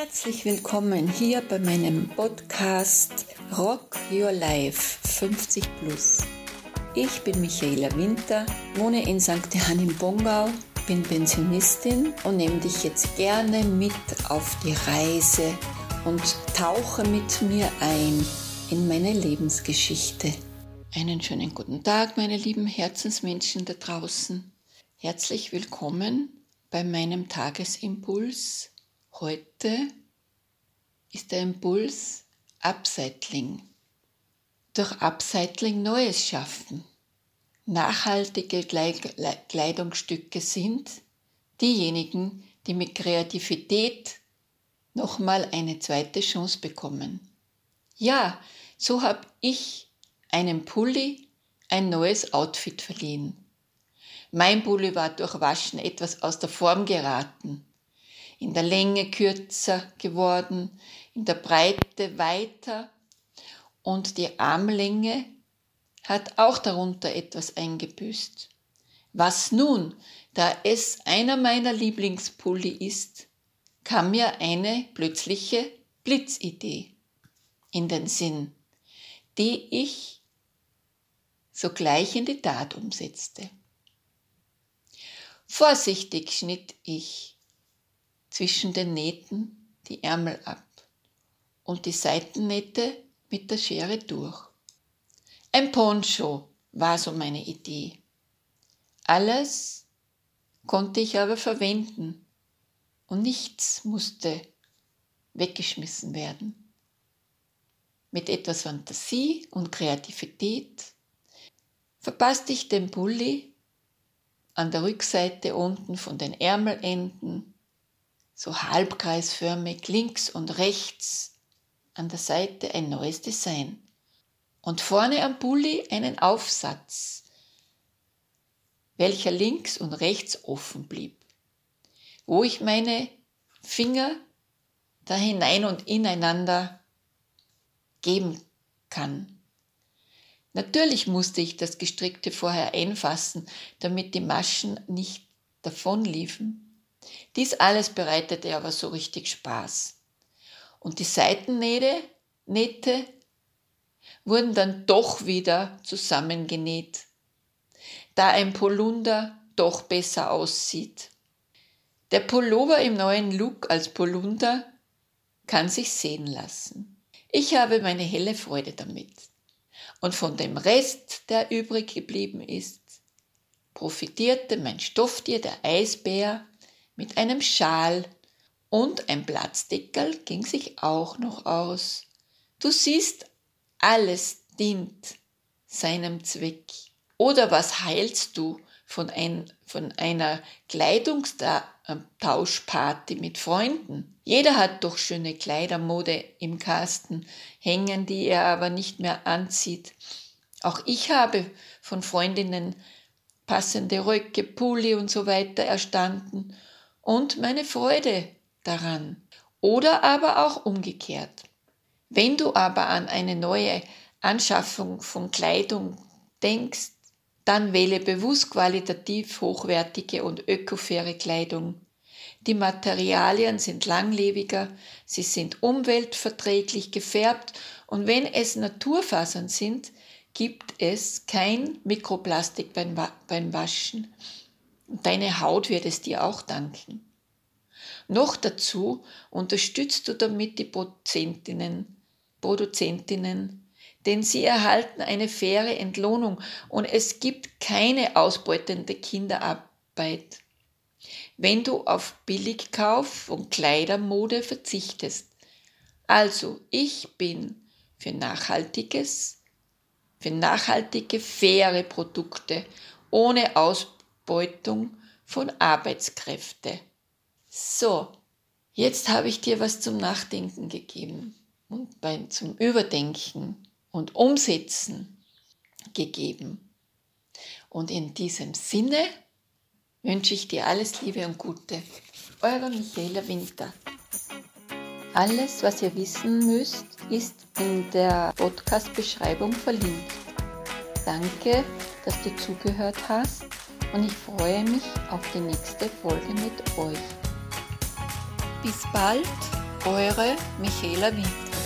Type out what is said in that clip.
Herzlich willkommen hier bei meinem Podcast Rock Your Life 50 Plus. Ich bin Michaela Winter, wohne in St. Johann im Bongau, bin Pensionistin und nehme dich jetzt gerne mit auf die Reise und tauche mit mir ein in meine Lebensgeschichte. Einen schönen guten Tag, meine lieben Herzensmenschen da draußen. Herzlich willkommen bei meinem Tagesimpuls Heute ist der Impuls Upcycling. Durch Upcycling Neues schaffen. Nachhaltige Kleidungsstücke sind diejenigen, die mit Kreativität nochmal eine zweite Chance bekommen. Ja, so habe ich einem Pulli ein neues Outfit verliehen. Mein Pulli war durch Waschen etwas aus der Form geraten in der Länge kürzer geworden, in der Breite weiter und die Armlänge hat auch darunter etwas eingebüßt. Was nun, da es einer meiner Lieblingspulli ist, kam mir eine plötzliche Blitzidee in den Sinn, die ich sogleich in die Tat umsetzte. Vorsichtig schnitt ich zwischen den Nähten die Ärmel ab und die Seitennähte mit der Schere durch. Ein Poncho war so meine Idee. Alles konnte ich aber verwenden und nichts musste weggeschmissen werden. Mit etwas Fantasie und Kreativität verpasste ich den Pulli an der Rückseite unten von den Ärmelenden so halbkreisförmig links und rechts an der Seite ein neues Design. Und vorne am Pulli einen Aufsatz, welcher links und rechts offen blieb, wo ich meine Finger da hinein und ineinander geben kann. Natürlich musste ich das Gestrickte vorher einfassen, damit die Maschen nicht davonliefen. Dies alles bereitete aber so richtig Spaß. Und die Seitennähte Nähte wurden dann doch wieder zusammengenäht, da ein Polunder doch besser aussieht. Der Pullover im neuen Look als Polunder kann sich sehen lassen. Ich habe meine helle Freude damit. Und von dem Rest, der übrig geblieben ist, profitierte mein Stofftier, der Eisbär, mit einem Schal und ein Platzdeckel ging sich auch noch aus. Du siehst, alles dient seinem Zweck. Oder was heilst du von, ein, von einer Kleidungstauschparty mit Freunden? Jeder hat doch schöne Kleidermode im Kasten hängen, die er aber nicht mehr anzieht. Auch ich habe von Freundinnen passende Röcke, Pulli und so weiter erstanden und meine Freude daran. Oder aber auch umgekehrt. Wenn du aber an eine neue Anschaffung von Kleidung denkst, dann wähle bewusst qualitativ hochwertige und ökofaire Kleidung. Die Materialien sind langlebiger, sie sind umweltverträglich gefärbt und wenn es Naturfasern sind, gibt es kein Mikroplastik beim, Waschen deine Haut wird es dir auch danken. Noch dazu unterstützt du damit die Produzentinnen, Produzentinnen, denn sie erhalten eine faire Entlohnung und es gibt keine ausbeutende Kinderarbeit. Wenn du auf Billigkauf und Kleidermode verzichtest. Also, ich bin für nachhaltiges, für nachhaltige, faire Produkte ohne Ausbeutung Ausbeutung von Arbeitskräften. So, jetzt habe ich dir was zum Nachdenken gegeben und beim, zum Überdenken und Umsetzen gegeben. Und in diesem Sinne wünsche ich dir alles Liebe und Gute. Eure Michaela Winter. Alles, was ihr wissen müsst, ist in der Podcast-Beschreibung verlinkt. Danke, dass du zugehört hast und ich freue mich auf die nächste Folge mit euch. Bis bald Eure Michaela Witt.